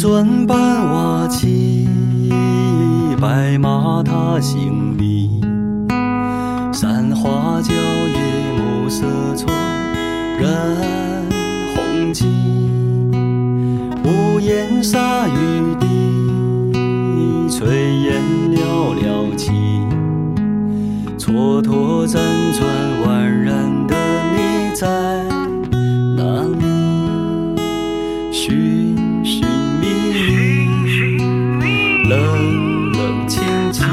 尊伴瓦漆，白马踏行李，山花娇叶暮色错，染红巾。屋檐洒雨滴，炊烟袅袅起，蹉跎辗转宛然的你在冷冷清清，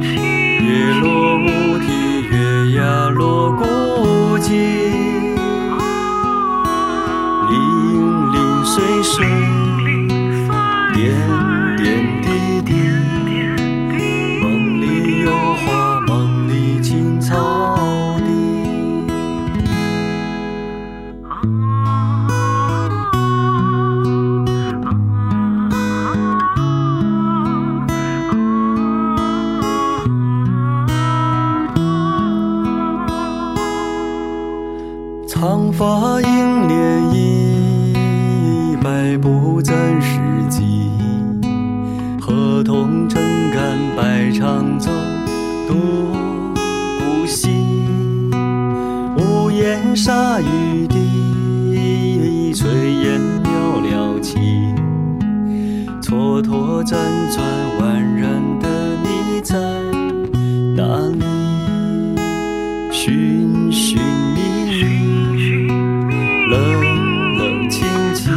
月落乌啼，月牙落孤井，零零碎碎，点点长发映涟漪，百步沾石际。河童撑杆摆长舟，渡孤溪。屋檐洒雨滴，炊烟袅袅起。蹉跎辗转宛然的你在哪里？寻寻，冷冷清清，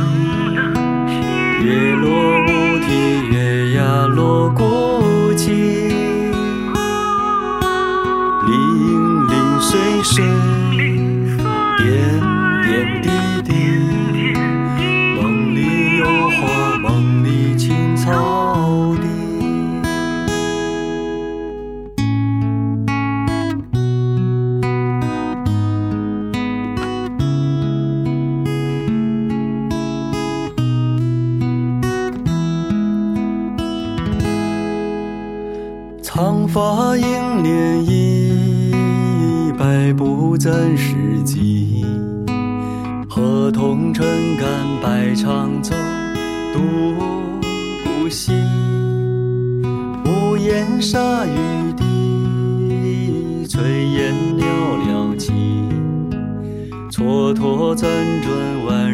月落乌啼，月牙落孤井，零零碎碎，点点长发映涟漪，百步沾石际。河童撑杆摆长舟，渡孤溪。屋檐洒雨滴，炊烟袅袅起。蹉跎辗转宛